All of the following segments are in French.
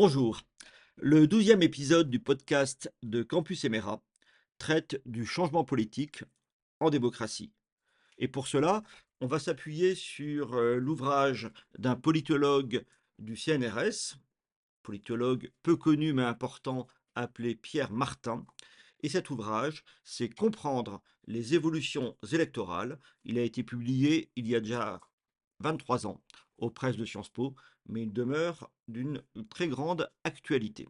Bonjour. Le douzième épisode du podcast de Campus Emera traite du changement politique en démocratie. Et pour cela, on va s'appuyer sur euh, l'ouvrage d'un politologue du CNRS, politologue peu connu mais important, appelé Pierre Martin. Et cet ouvrage, c'est Comprendre les évolutions électorales. Il a été publié il y a déjà 23 ans aux presses de Sciences Po, mais il demeure d'une très grande actualité.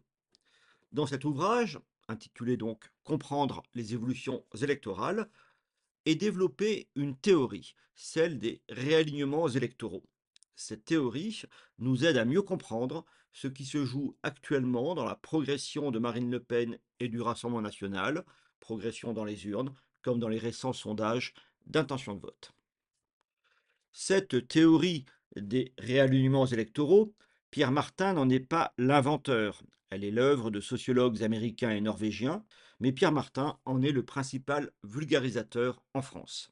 Dans cet ouvrage, intitulé donc Comprendre les évolutions électorales, est développée une théorie, celle des réalignements électoraux. Cette théorie nous aide à mieux comprendre ce qui se joue actuellement dans la progression de Marine Le Pen et du Rassemblement national, progression dans les urnes, comme dans les récents sondages d'intention de vote. Cette théorie des réalignements électoraux, Pierre Martin n'en est pas l'inventeur. Elle est l'œuvre de sociologues américains et norvégiens, mais Pierre Martin en est le principal vulgarisateur en France.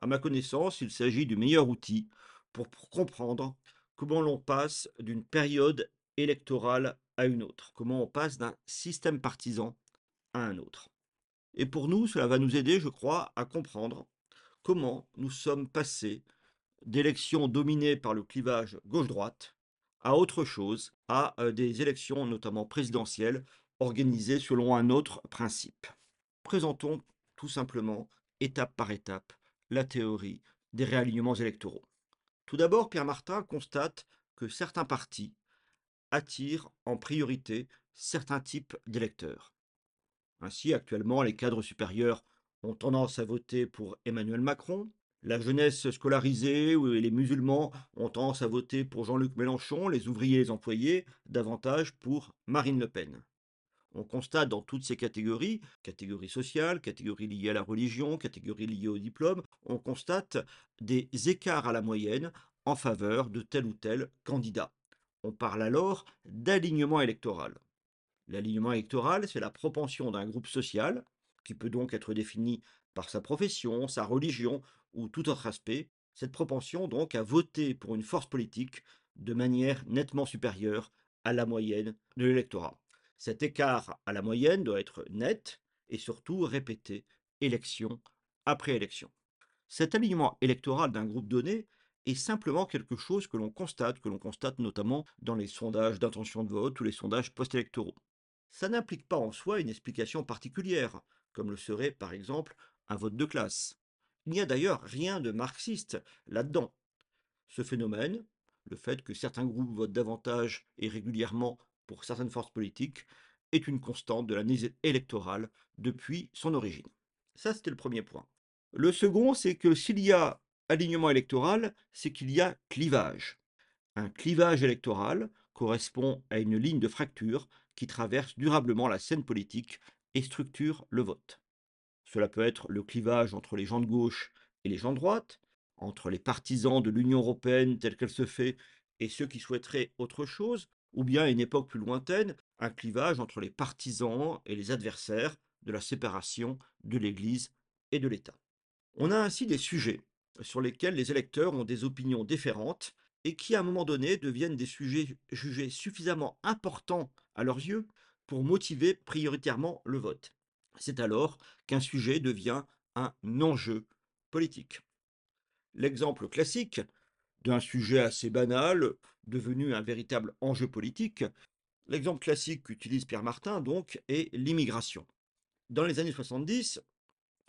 À ma connaissance, il s'agit du meilleur outil pour, comprendre comment l'on passe d'une période électorale à une autre, comment on passe d'un système partisan à un autre. Et pour nous, cela va nous aider, je crois, à comprendre comment nous sommes passés d'élections dominées par le clivage gauche-droite à autre chose, à euh, des élections notamment présidentielles organisées selon un autre principe. Présentons tout simplement, étape par étape, la théorie des réalignements électoraux. Tout d'abord, Pierre Martin constate que certains partis attirent en priorité certains types d'électeurs. Ainsi, actuellement, les cadres supérieurs ont tendance à voter pour Emmanuel Macron, la jeunesse scolarisée et les musulmans ont tendance à voter pour Jean-Luc Mélenchon, les ouvriers les employés davantage pour Marine Le Pen. On constate dans toutes ces catégories, catégories sociales, catégories liées à la religion, catégories liées au diplôme, on constate des écarts à la moyenne en faveur de tel ou tel candidat. On parle alors d'alignement électoral. L'alignement électoral, c'est la propension d'un groupe social, qui peut donc être défini par sa profession, sa religion ou tout autre aspect, cette propension donc à voter pour une force politique de manière nettement supérieure à la moyenne de l'électorat. Cet écart à la moyenne doit être net et surtout répété élection après élection. Cet alignement électoral d'un groupe donné est simplement quelque chose que l'on constate, que l'on constate notamment dans les sondages d'intention de vote ou les sondages post-électoraux. Ça n'implique pas en soi une explication particulière, comme le serait par exemple un vote de classe. Il n'y a d'ailleurs rien de marxiste là-dedans. Ce phénomène, le fait que certains groupes votent davantage et régulièrement pour certaines forces politiques, est une constante de l'année électorale depuis son origine. Ça, c'était le premier point. Le second, c'est que s'il y a alignement électoral, c'est qu'il y a clivage. Un clivage électoral correspond à une ligne de fracture qui traverse durablement la scène politique et structure le vote. Cela peut être le clivage entre les gens de gauche et les gens de droite, entre les partisans de l'Union européenne telle qu'elle se fait et ceux qui souhaiteraient autre chose, ou bien à une époque plus lointaine, un clivage entre les partisans et les adversaires de la séparation de l'Église et de l'État. On a ainsi des sujets sur lesquels les électeurs ont des opinions différentes et qui à un moment donné deviennent des sujets jugés suffisamment importants à leurs yeux pour motiver prioritairement le vote. C'est alors qu'un sujet devient un enjeu politique. L'exemple classique d'un sujet assez banal devenu un véritable enjeu politique, l'exemple classique qu'utilise Pierre Martin donc est l'immigration. Dans les années 70,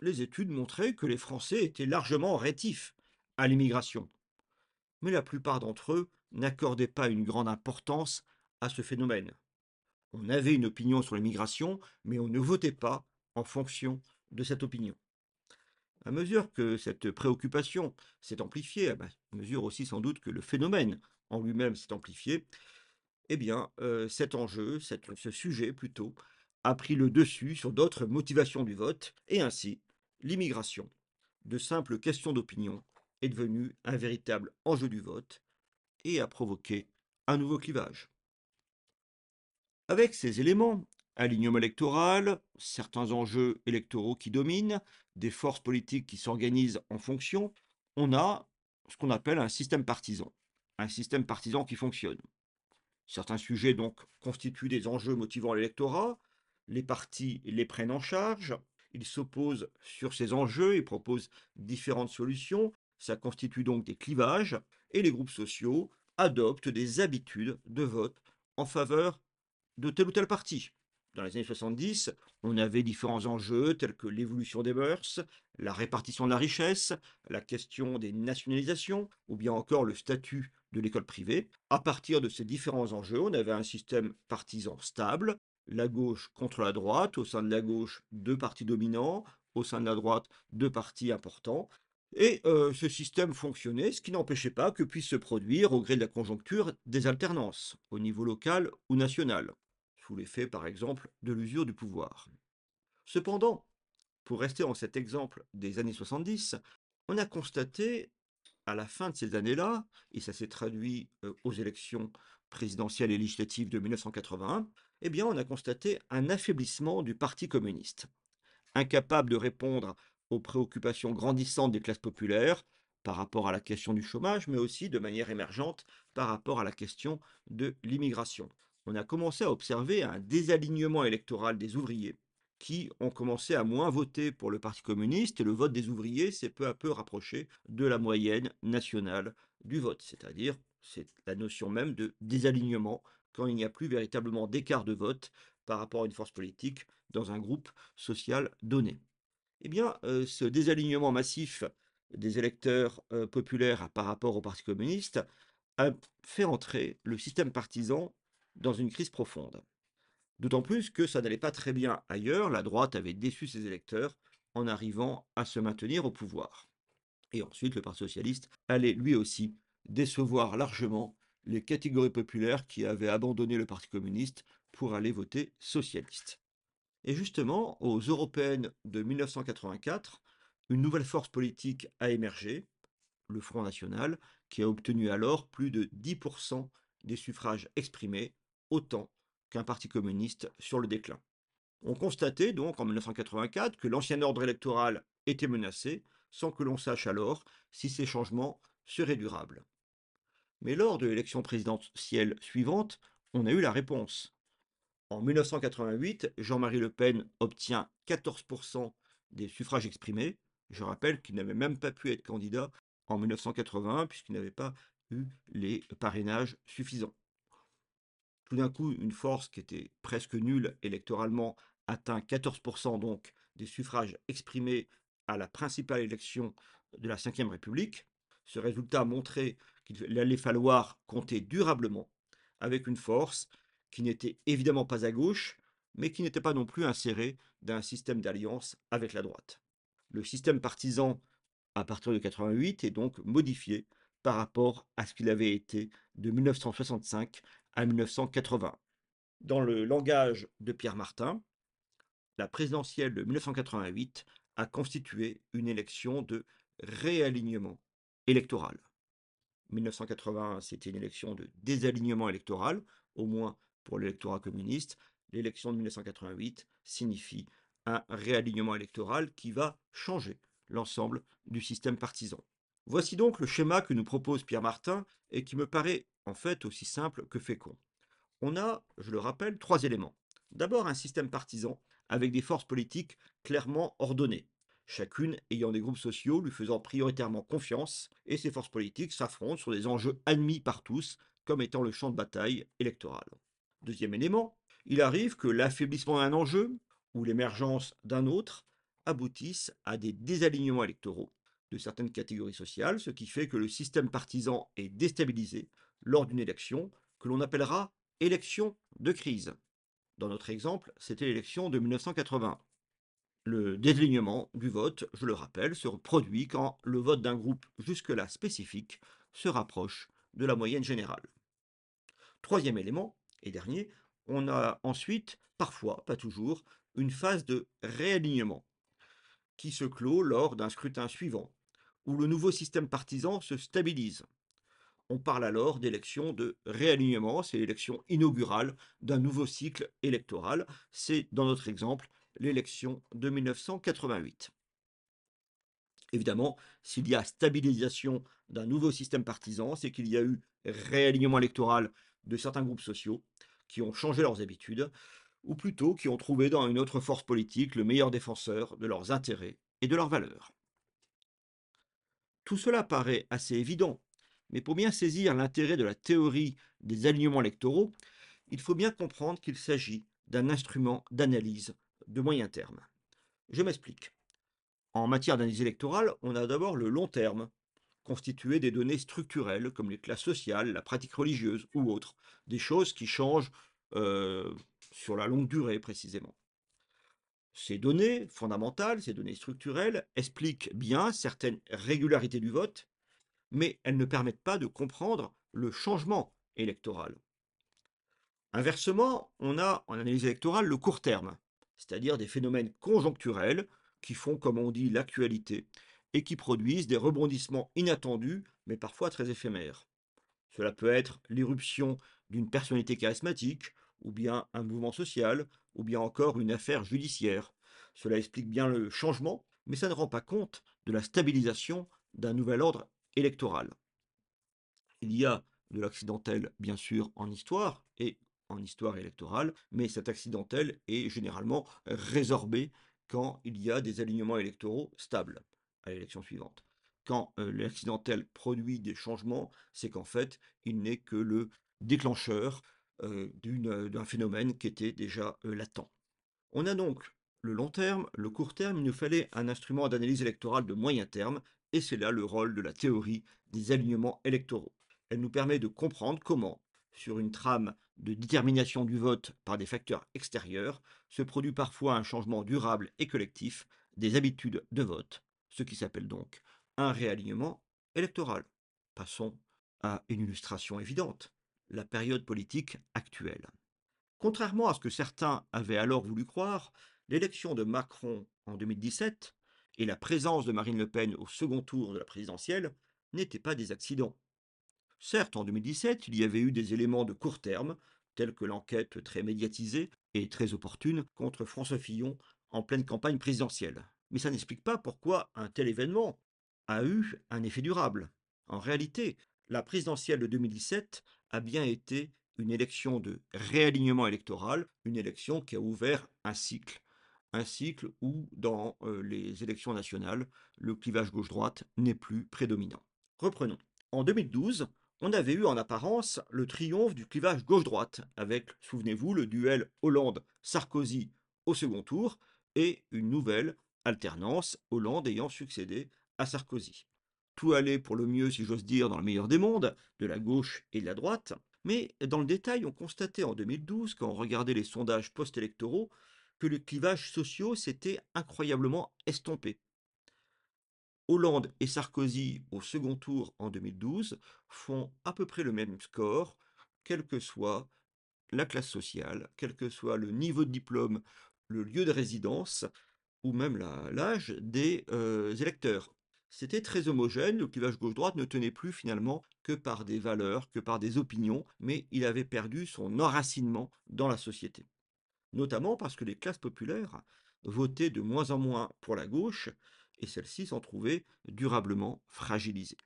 les études montraient que les Français étaient largement rétifs à l'immigration. Mais la plupart d'entre eux n'accordaient pas une grande importance à ce phénomène. On avait une opinion sur l'immigration, mais on ne votait pas en fonction de cette opinion. À mesure que cette préoccupation s'est amplifiée, à mesure aussi sans doute que le phénomène en lui-même s'est amplifié, eh bien, euh, cet enjeu, ce sujet plutôt, a pris le dessus sur d'autres motivations du vote, et ainsi, l'immigration, de simples questions d'opinion, est devenue un véritable enjeu du vote et a provoqué un nouveau clivage. Avec ces éléments, alignement électoral, certains enjeux électoraux qui dominent, des forces politiques qui s'organisent en fonction, on a ce qu'on appelle un système partisan, un système partisan qui fonctionne. Certains sujets donc constituent des enjeux motivant l'électorat, les partis les prennent en charge, ils s'opposent sur ces enjeux et proposent différentes solutions, ça constitue donc des clivages, et les groupes sociaux adoptent des habitudes de vote en faveur de tel ou tel parti. Dans les années 70, on avait différents enjeux tels que l'évolution des mœurs, la répartition de la richesse, la question des nationalisations, ou bien encore le statut de l'école privée. À partir de ces différents enjeux, on avait un système partisan stable, la gauche contre la droite, au sein de la gauche, deux partis dominants, au sein de la droite, deux partis importants. Et euh, ce système fonctionnait, ce qui n'empêchait pas que puissent se produire, au gré de la conjoncture, des alternances, au niveau local ou national, sous l'effet par exemple de l'usure du pouvoir. Cependant, pour rester en cet exemple des années 70, on a constaté à la fin de ces années-là, et ça s'est traduit euh, aux élections présidentielles et législatives de 1981, eh bien on a constaté un affaiblissement du Parti communiste. Incapable de répondre aux préoccupations grandissantes des classes populaires par rapport à la question du chômage, mais aussi de manière émergente par rapport à la question de l'immigration. On a commencé à observer un désalignement électoral des ouvriers qui ont commencé à moins voter pour le Parti communiste et le vote des ouvriers s'est peu à peu rapproché de la moyenne nationale du vote, c'est-à-dire c'est la notion même de désalignement quand il n'y a plus véritablement d'écart de vote par rapport à une force politique dans un groupe social donné. Eh bien, euh, ce désalignement massif des électeurs euh, populaires par rapport au Parti communiste a fait entrer le système partisan dans une crise profonde. D'autant plus que ça n'allait pas très bien ailleurs, la droite avait déçu ses électeurs en arrivant à se maintenir au pouvoir. Et ensuite, le Parti socialiste allait lui aussi décevoir largement les catégories populaires qui avaient abandonné le Parti communiste pour aller voter socialiste. Et justement, aux européennes de 1984, une nouvelle force politique a émergé, le Front National, qui a obtenu alors plus de 10% des suffrages exprimés, autant qu'un parti communiste sur le déclin. On constatait donc en 1984 que l'ancien ordre électoral était menacé, sans que l'on sache alors si ces changements seraient durables. Mais lors de l'élection présidentielle suivante, on a eu la réponse. En 1988, Jean-Marie Le Pen obtient 14% des suffrages exprimés. Je rappelle qu'il n'avait même pas pu être candidat en 1981 puisqu'il n'avait pas eu les parrainages suffisants. Tout d'un coup, une force qui était presque nulle électoralement atteint 14% donc des suffrages exprimés à la principale élection de la Ve République. Ce résultat montrait qu'il allait falloir compter durablement avec une force qui n'était évidemment pas à gauche, mais qui n'était pas non plus insérée d'un système d'alliance avec la droite. Le système partisan, à partir de 88, est donc modifié par rapport à ce qu'il avait été de 1965 à 1980. Dans le langage de Pierre Martin, la présidentielle de 1988 a constitué une élection de réalignement électoral. 1981, c'était une élection de désalignement électoral, au moins pour l'électorat communiste. L'élection de 1988 signifie un réalignement électoral qui va changer l'ensemble du système partisan. Voici donc le schéma que nous propose Pierre Martin et qui me paraît en fait aussi simple que fécond. On a, je le rappelle, trois éléments. D'abord un système partisan avec des forces politiques clairement ordonnées, chacune ayant des groupes sociaux lui faisant prioritairement confiance, et ces forces politiques s'affrontent sur des enjeux admis par tous comme étant le champ de bataille électoral. Deuxième élément, il arrive que l'affaiblissement d'un enjeu ou l'émergence d'un autre aboutissent à des désalignements électoraux de certaines catégories sociales, ce qui fait que le système partisan est déstabilisé lors d'une élection que l'on appellera élection de crise. Dans notre exemple, c'était l'élection de 1980. Le désalignement du vote, je le rappelle, se produit quand le vote d'un groupe jusque-là spécifique se rapproche de la moyenne générale. Troisième élément, et dernier, on a ensuite, parfois, pas toujours, une phase de réalignement qui se clôt lors d'un scrutin suivant, où le nouveau système partisan se stabilise. On parle alors d'élection de réalignement, c'est l'élection inaugurale d'un nouveau cycle électoral. C'est, dans notre exemple, l'élection de 1988. Évidemment, s'il y a stabilisation d'un nouveau système partisan, c'est qu'il y a eu réalignement électoral de certains groupes sociaux qui ont changé leurs habitudes, ou plutôt qui ont trouvé dans une autre force politique le meilleur défenseur de leurs intérêts et de leurs valeurs. Tout cela paraît assez évident, mais pour bien saisir l'intérêt de la théorie des alignements électoraux, il faut bien comprendre qu'il s'agit d'un instrument d'analyse de moyen terme. Je m'explique. En matière d'analyse électorale, on a d'abord le long terme, constitué des données structurelles comme les classes sociales, la pratique religieuse ou autres, des choses qui changent euh, sur la longue durée précisément. Ces données fondamentales, ces données structurelles, expliquent bien certaines régularités du vote, mais elles ne permettent pas de comprendre le changement électoral. Inversement, on a en analyse électorale le court terme, c'est-à-dire des phénomènes conjoncturels qui font, comme on dit, l'actualité et qui produisent des rebondissements inattendus, mais parfois très éphémères. Cela peut être l'irruption d'une personnalité charismatique, ou bien un mouvement social, ou bien encore une affaire judiciaire. Cela explique bien le changement, mais ça ne rend pas compte de la stabilisation d'un nouvel ordre électoral. Il y a de l'accidentel, bien sûr, en histoire, et en histoire électorale, mais cet accidentel est généralement résorbé quand il y a des alignements électoraux stables à l'élection suivante. Quand euh, l'accidentel produit des changements, c'est qu'en fait, il n'est que le déclencheur d'un phénomène qui était déjà euh, latent. On a donc le long terme, le court terme, il nous fallait un instrument d'analyse électorale de moyen terme, et c'est là le rôle de la théorie des alignements électoraux. Elle nous permet de comprendre comment, sur une trame de détermination du vote par des facteurs extérieurs, se produit parfois un changement durable et collectif des habitudes de vote, ce qui s'appelle donc un réalignement électoral. Passons à une illustration évidente, la période politique actuelle. Contrairement à ce que certains avaient alors voulu croire, l'élection de Macron en 2017 et la présence de Marine Le Pen au second tour de la présidentielle n'étaient pas des accidents. Certes, en 2017, il y avait eu des éléments de court terme, tels que l'enquête très médiatisée et très opportune contre François Fillon en pleine campagne présidentielle. Mais ça n'explique pas pourquoi un tel événement a eu un effet durable. En réalité, la présidentielle de 2017 a bien été une élection de réalignement électoral, une élection qui a ouvert un cycle. Un cycle où, dans euh, les élections nationales, le clivage gauche-droite n'est plus prédominant. Reprenons. En 2012, on avait eu en apparence le triomphe du clivage gauche-droite, avec, souvenez-vous, le duel Hollande-Sarkozy au second tour, et une nouvelle alternance, Hollande ayant succédé à Sarkozy. Tout allait pour le mieux, si j'ose dire, dans le meilleur des mondes, de la gauche et de la droite, mais dans le détail, on constatait en 2012, quand on regardait les sondages post-électoraux, que les clivages sociaux s'étaient incroyablement estompés. Hollande et Sarkozy au second tour en 2012 font à peu près le même score, quelle que soit la classe sociale, quel que soit le niveau de diplôme, le lieu de résidence ou même l'âge des euh, électeurs. C'était très homogène, le clivage gauche-droite ne tenait plus finalement que par des valeurs, que par des opinions, mais il avait perdu son enracinement dans la société. Notamment parce que les classes populaires votaient de moins en moins pour la gauche et celle-ci s'en trouvait durablement fragilisée.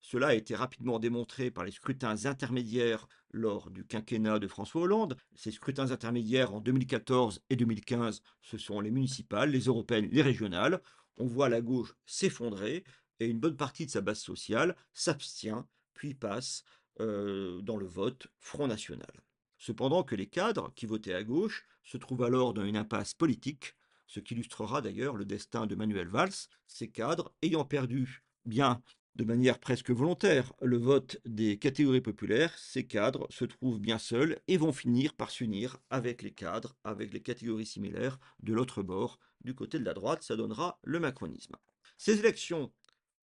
Cela a été rapidement démontré par les scrutins intermédiaires lors du quinquennat de François Hollande. Ces scrutins intermédiaires en 2014 et 2015, ce sont les municipales, les européennes, les régionales. On voit la gauche s'effondrer et une bonne partie de sa base sociale s'abstient puis passe dans le vote Front National. Cependant que les cadres qui votaient à gauche se trouvent alors dans une impasse politique ce qui illustrera d'ailleurs le destin de Manuel Valls, ces cadres ayant perdu, bien de manière presque volontaire, le vote des catégories populaires, ces cadres se trouvent bien seuls et vont finir par s'unir avec les cadres, avec les catégories similaires de l'autre bord, du côté de la droite, ça donnera le macronisme. Ces élections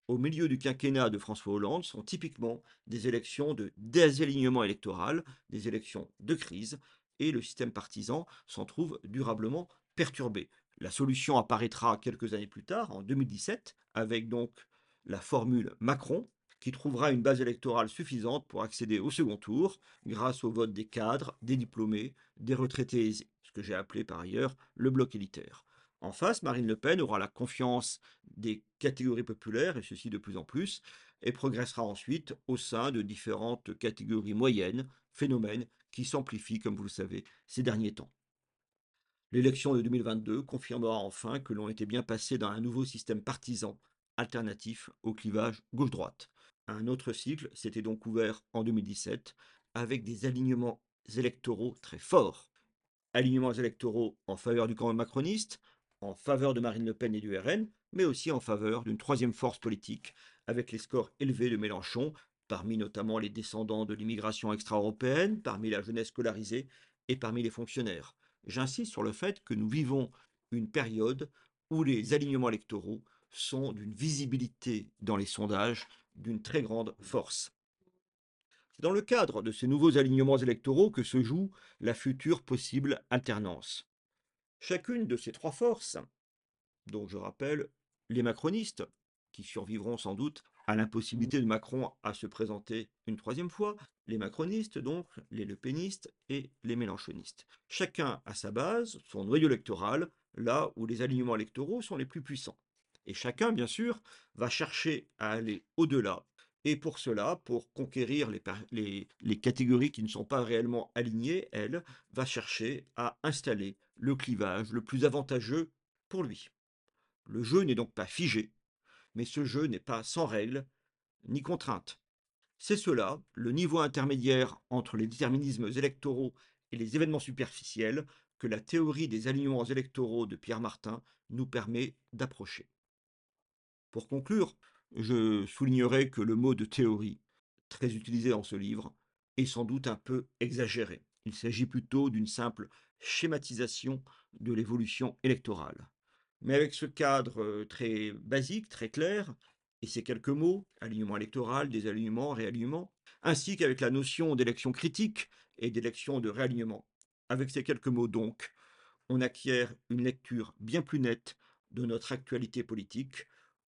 au milieu du quinquennat de François Hollande sont typiquement des élections de désalignement électoral, des élections de crise, et le système partisan s'en trouve durablement perturbé. La solution apparaîtra quelques années plus tard, en 2017, avec donc la formule Macron, qui trouvera une base électorale suffisante pour accéder au second tour grâce au vote des cadres, des diplômés, des retraités aisés, ce que j'ai appelé par ailleurs le bloc élitaire. En face, Marine Le Pen aura la confiance des catégories populaires, et ceci de plus en plus, et progressera ensuite au sein de différentes catégories moyennes, phénomène qui s'amplifie, comme vous le savez, ces derniers temps. L'élection de 2022 confirmera enfin que l'on était bien passé dans un nouveau système partisan, alternatif au clivage gauche-droite. Un autre cycle s'était donc ouvert en 2017 avec des alignements électoraux très forts. Alignements électoraux en faveur du camp macroniste, en faveur de Marine Le Pen et du RN, mais aussi en faveur d'une troisième force politique, avec les scores élevés de Mélenchon, parmi notamment les descendants de l'immigration extra-européenne, parmi la jeunesse scolarisée et parmi les fonctionnaires. J'insiste sur le fait que nous vivons une période où les alignements électoraux sont d'une visibilité dans les sondages d'une très grande force. C'est dans le cadre de ces nouveaux alignements électoraux que se joue la future possible alternance. Chacune de ces trois forces, dont je rappelle les macronistes, qui survivront sans doute à l'impossibilité de Macron à se présenter une troisième fois, les macronistes donc, les lepénistes et les mélanchonistes. Chacun a sa base, son noyau électoral, là où les alignements électoraux sont les plus puissants. Et chacun, bien sûr, va chercher à aller au-delà. Et pour cela, pour conquérir les, catégories qui ne sont pas réellement alignées, elle va chercher à installer le clivage le plus avantageux pour lui. Le jeu n'est donc pas figé, mais ce jeu n'est pas sans règles ni contraintes. C'est cela, le niveau intermédiaire entre les déterminismes électoraux et les événements superficiels, que la théorie des alignements électoraux de Pierre Martin nous permet d'approcher. Pour conclure, je soulignerai que le mot de théorie, très utilisé dans ce livre, est sans doute un peu exagéré. Il s'agit plutôt d'une simple schématisation de l'évolution électorale. Mais avec ce cadre très basique, très clair, et ces quelques mots, alignement électoral, désalignement, réalignement, ainsi qu'avec la notion d'élection critique et d'élection de réalignement. Avec ces quelques mots donc, on acquiert une lecture bien plus nette de notre actualité politique,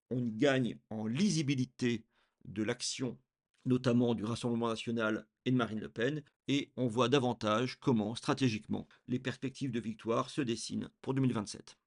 on gagne en lisibilité de l'action, notamment du Rassemblement national et de Marine Le Pen, et on voit davantage comment, stratégiquement, les perspectives de victoire se dessinent pour 2027.